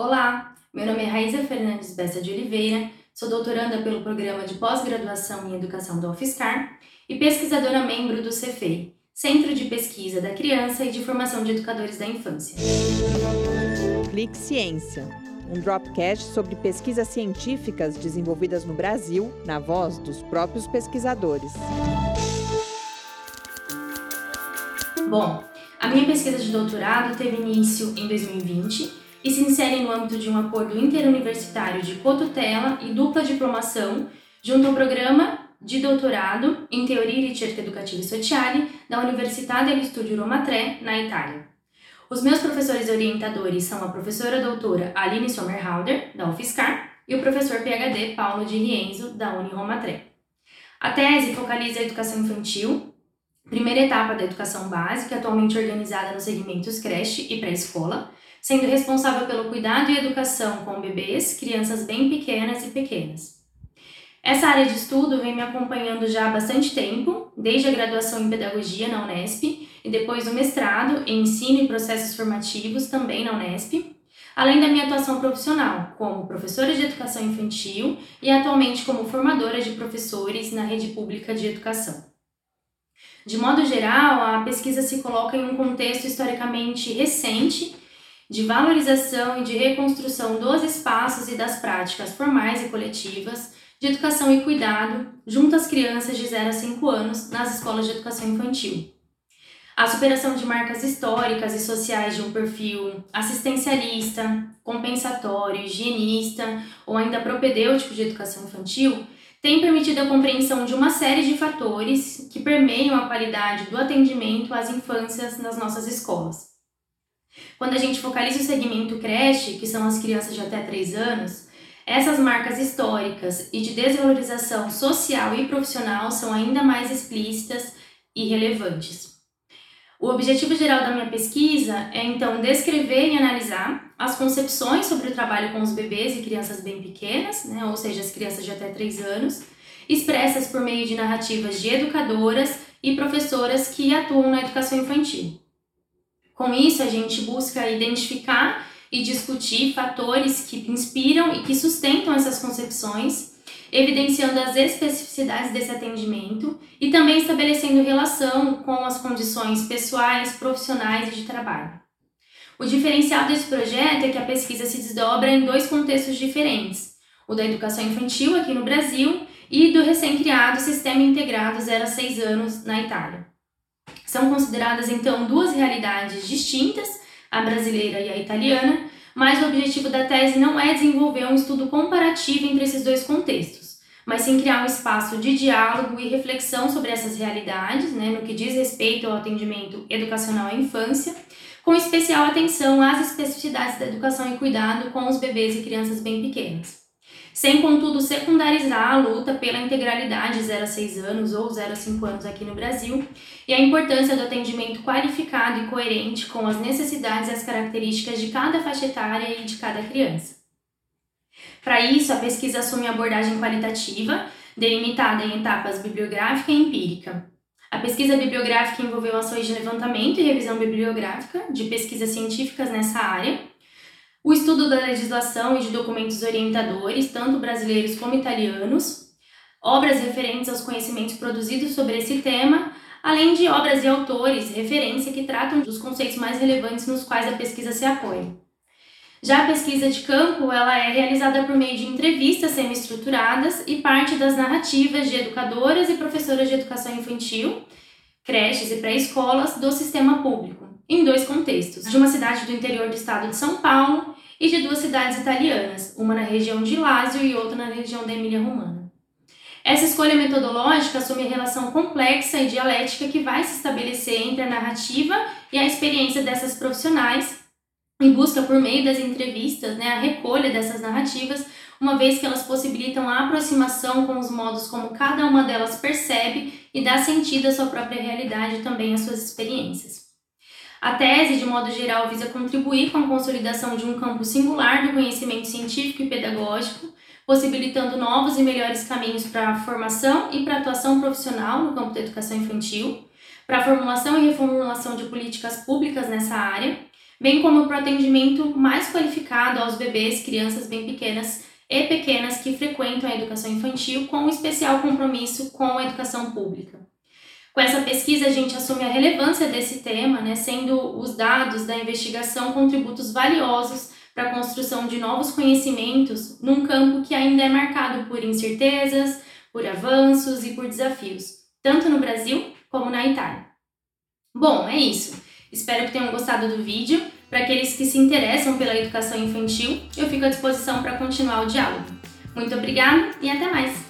Olá, meu nome é Raíza Fernandes Bessa de Oliveira, sou doutoranda pelo Programa de Pós-Graduação em Educação da UFSCar e pesquisadora membro do CEFEI, Centro de Pesquisa da Criança e de Formação de Educadores da Infância. Clique Ciência, um dropcast sobre pesquisas científicas desenvolvidas no Brasil, na voz dos próprios pesquisadores. Bom, a minha pesquisa de doutorado teve início em 2020 e se insere no âmbito de um acordo interuniversitário de cotutela e dupla diplomação junto ao programa de doutorado em Teoria e Ricerca Educativa Sociale da Università degli Studi Roma Tre, na Itália. Os meus professores orientadores são a professora doutora Aline Sommerhalder, da UFSCar, e o professor PhD Paulo de Rienzo, da Uni Roma Tre. A tese focaliza a educação infantil, primeira etapa da educação básica, atualmente organizada nos segmentos creche e pré-escola, sendo responsável pelo cuidado e educação com bebês, crianças bem pequenas e pequenas. Essa área de estudo vem me acompanhando já há bastante tempo, desde a graduação em Pedagogia na Unesp e depois o mestrado em Ensino e Processos Formativos também na Unesp, além da minha atuação profissional como professora de educação infantil e atualmente como formadora de professores na rede pública de educação. De modo geral, a pesquisa se coloca em um contexto historicamente recente de valorização e de reconstrução dos espaços e das práticas formais e coletivas de educação e cuidado junto às crianças de 0 a 5 anos nas escolas de educação infantil. A superação de marcas históricas e sociais de um perfil assistencialista, compensatório, higienista ou ainda propedêutico de educação infantil tem permitido a compreensão de uma série de fatores que permeiam a qualidade do atendimento às infâncias nas nossas escolas. Quando a gente focaliza o segmento creche, que são as crianças de até 3 anos, essas marcas históricas e de desvalorização social e profissional são ainda mais explícitas e relevantes. O objetivo geral da minha pesquisa é então descrever e analisar as concepções sobre o trabalho com os bebês e crianças bem pequenas, né, ou seja, as crianças de até 3 anos, expressas por meio de narrativas de educadoras e professoras que atuam na educação infantil. Com isso, a gente busca identificar e discutir fatores que inspiram e que sustentam essas concepções, evidenciando as especificidades desse atendimento e também estabelecendo relação com as condições pessoais, profissionais e de trabalho. O diferencial desse projeto é que a pesquisa se desdobra em dois contextos diferentes: o da educação infantil aqui no Brasil e do recém-criado Sistema Integrado 0 a 6 anos na Itália. São consideradas então duas realidades distintas, a brasileira e a italiana, mas o objetivo da tese não é desenvolver um estudo comparativo entre esses dois contextos, mas sim criar um espaço de diálogo e reflexão sobre essas realidades, né, no que diz respeito ao atendimento educacional à infância, com especial atenção às especificidades da educação e cuidado com os bebês e crianças bem pequenas sem contudo secundarizar a luta pela integralidade 0 a 6 anos ou 0 a 5 anos aqui no Brasil e a importância do atendimento qualificado e coerente com as necessidades e as características de cada faixa etária e de cada criança. Para isso, a pesquisa assume abordagem qualitativa, delimitada em etapas bibliográfica e empírica. A pesquisa bibliográfica envolveu ações de levantamento e revisão bibliográfica de pesquisas científicas nessa área, o estudo da legislação e de documentos orientadores, tanto brasileiros como italianos, obras referentes aos conhecimentos produzidos sobre esse tema, além de obras e autores referência que tratam dos conceitos mais relevantes nos quais a pesquisa se apoia. Já a pesquisa de campo, ela é realizada por meio de entrevistas semi-estruturadas e parte das narrativas de educadoras e professoras de educação infantil, creches e pré-escolas do sistema público em dois contextos, de uma cidade do interior do estado de São Paulo e de duas cidades italianas, uma na região de Lázio e outra na região da Emília-Romana. Essa escolha metodológica assume a relação complexa e dialética que vai se estabelecer entre a narrativa e a experiência dessas profissionais e busca, por meio das entrevistas, né, a recolha dessas narrativas, uma vez que elas possibilitam a aproximação com os modos como cada uma delas percebe e dá sentido à sua própria realidade e também às suas experiências. A tese, de modo geral, visa contribuir com a consolidação de um campo singular do conhecimento científico e pedagógico, possibilitando novos e melhores caminhos para a formação e para a atuação profissional no campo da educação infantil, para a formulação e reformulação de políticas públicas nessa área, bem como para o atendimento mais qualificado aos bebês, crianças bem pequenas e pequenas que frequentam a educação infantil, com um especial compromisso com a educação pública. Com essa pesquisa, a gente assume a relevância desse tema, né, sendo os dados da investigação contributos valiosos para a construção de novos conhecimentos num campo que ainda é marcado por incertezas, por avanços e por desafios, tanto no Brasil como na Itália. Bom, é isso. Espero que tenham gostado do vídeo. Para aqueles que se interessam pela educação infantil, eu fico à disposição para continuar o diálogo. Muito obrigada e até mais!